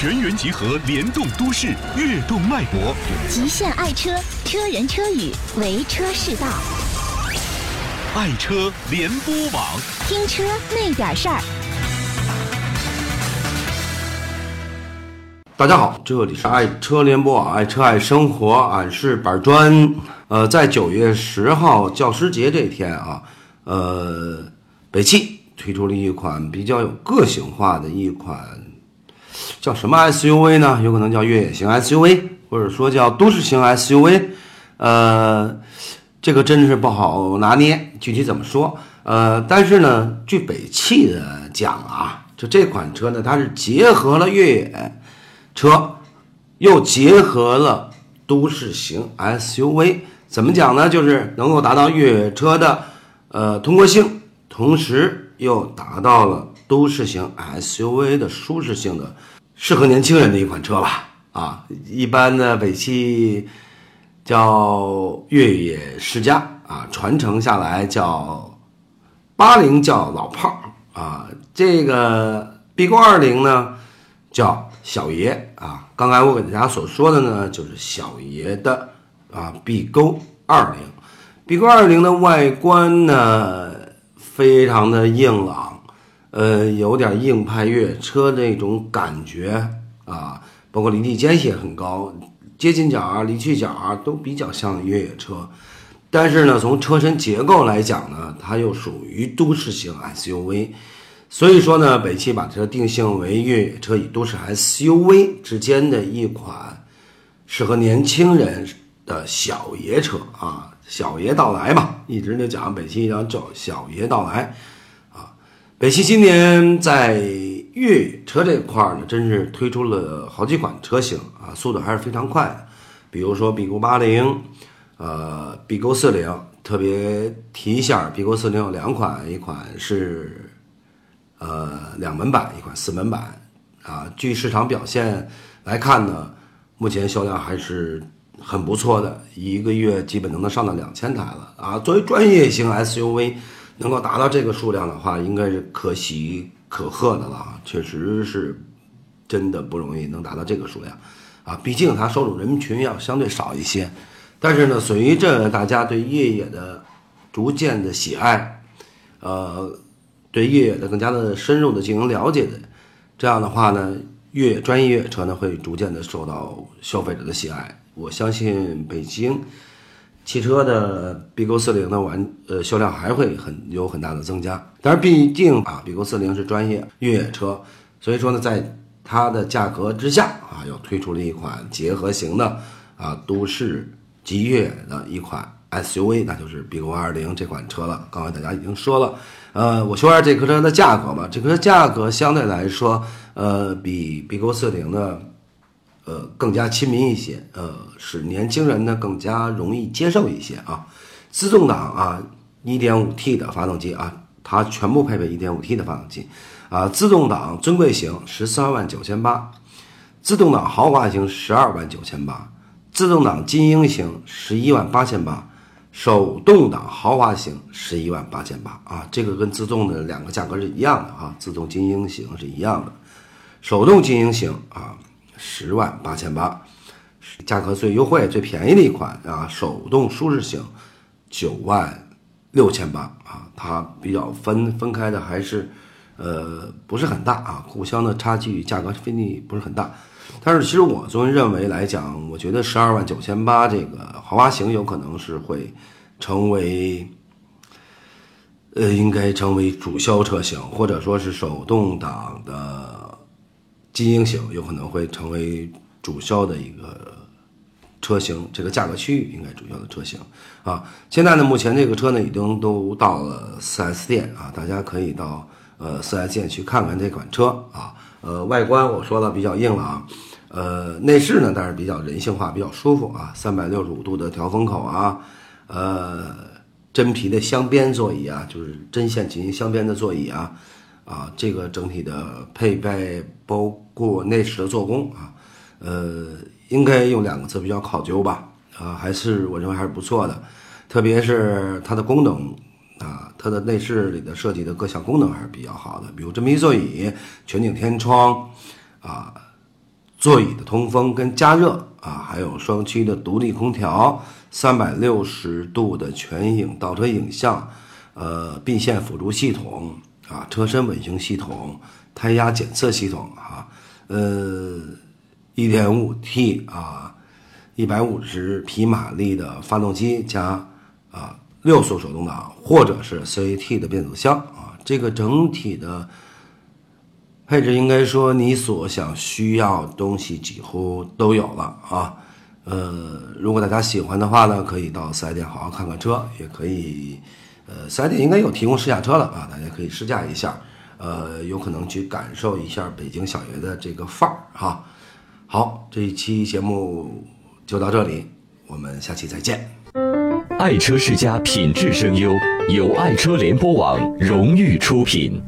全员集合，联动都市，跃动脉搏。极限爱车，车人车语，为车是道。爱车联播网，听车那点事儿。大家好，这里是爱车联播网，爱车爱生活，俺是板砖。呃，在九月十号教师节这天啊，呃，北汽推出了一款比较有个性化的一款，叫什么 SUV 呢？有可能叫越野型 SUV，或者说叫都市型 SUV。呃，这个真是不好拿捏，具体怎么说？呃，但是呢，据北汽的讲啊，就这款车呢，它是结合了越野车，又结合了都市型 SUV。怎么讲呢？就是能够达到越野车的呃通过性，同时又达到了都市型 SUV 的舒适性的，适合年轻人的一款车吧。啊，一般的北汽叫越野世家啊，传承下来叫八零叫老炮儿啊，这个 B 勾二零呢叫小爷啊。刚才我给大家所说的呢，就是小爷的啊 B 勾二零，B 勾二零的外观呢非常的硬朗，呃，有点硬派越野车那种感觉啊，包括离地间隙也很高，接近角啊、离去角啊都比较像越野车。但是呢，从车身结构来讲呢，它又属于都市型 SUV，所以说呢，北汽把车定性为越野车与都市 SUV 之间的一款适合年轻人的小爷车啊，小爷到来嘛，一直就讲北汽要叫小爷到来啊。北汽今年在越野车这块呢，真是推出了好几款车型啊，速度还是非常快的，比如说 B 勾八零。呃，B 勾四零特别提一下，B 勾四零有两款，一款是呃两门版，一款四门版。啊，据市场表现来看呢，目前销量还是很不错的，一个月基本都能上到两千台了。啊，作为专业型 SUV，能够达到这个数量的话，应该是可喜可贺的了啊。确实是真的不容易能达到这个数量。啊，毕竟它受众人群要相对少一些。但是呢，随着大家对越野的逐渐的喜爱，呃，对越野的更加的深入的进行了解的，这样的话呢，越野专业越野车呢会逐渐的受到消费者的喜爱。我相信北京汽车的 B 勾四零的完呃销量还会很有很大的增加。但是毕竟啊，B 勾四零是专业越野车，所以说呢，在它的价格之下啊，又推出了一款结合型的啊都市。极越的一款 SUV，那就是 B 勾二零这款车了。刚才大家已经说了，呃，我说下这颗车的价格吧。这颗价格相对来说，呃，比 B 勾四零的，呃，更加亲民一些，呃，使年轻人呢更加容易接受一些啊。自动挡啊，1.5T 的发动机啊，它全部配备 1.5T 的发动机啊。自动挡尊贵型十三万九千八，自动挡豪华型十二万九千八。自动挡精英型十一万八千八，手动挡豪华型十一万八千八啊，这个跟自动的两个价格是一样的啊，自动精英型是一样的，手动精英型啊十万八千八，价格最优惠最便宜的一款啊，手动舒适型九万六千八啊，它比较分分开的还是呃不是很大啊，互相的差距价格分离不是很大。但是，其实我作为认为来讲，我觉得十二万九千八这个豪华型有可能是会成为，呃，应该成为主销车型，或者说是手动挡的精英型有可能会成为主销的一个车型。这个价格区域应该主销的车型啊。现在呢，目前这个车呢已经都到了 4S 店啊，大家可以到呃 4S 店去看看这款车啊。呃，外观我说了比较硬朗，呃，内饰呢，但是比较人性化，比较舒服啊。三百六十五度的调风口啊，呃，真皮的镶边座椅啊，就是针线进行镶边的座椅啊，啊，这个整体的配备包括内饰的做工啊，呃，应该用两个字比较考究吧，啊，还是我认为还是不错的，特别是它的功能。啊，它的内饰里的设计的各项功能还是比较好的，比如真皮座椅、全景天窗，啊，座椅的通风跟加热啊，还有双区的独立空调，三百六十度的全影倒车影像，呃，并线辅助系统啊，车身稳定系统，胎压检测系统啊，呃，一点五 T 啊，一百五十匹马力的发动机加啊六速手动挡或者是 CVT 的变速箱啊，这个整体的。配置应该说你所想需要东西几乎都有了啊，呃，如果大家喜欢的话呢，可以到四 S 店好好看看车，也可以，呃，四 S 店应该有提供试驾车了啊，大家可以试驾一下，呃，有可能去感受一下北京小爷的这个范儿哈。好，这一期节目就到这里，我们下期再见。爱车世家品质声优，由爱车联播网荣誉出品。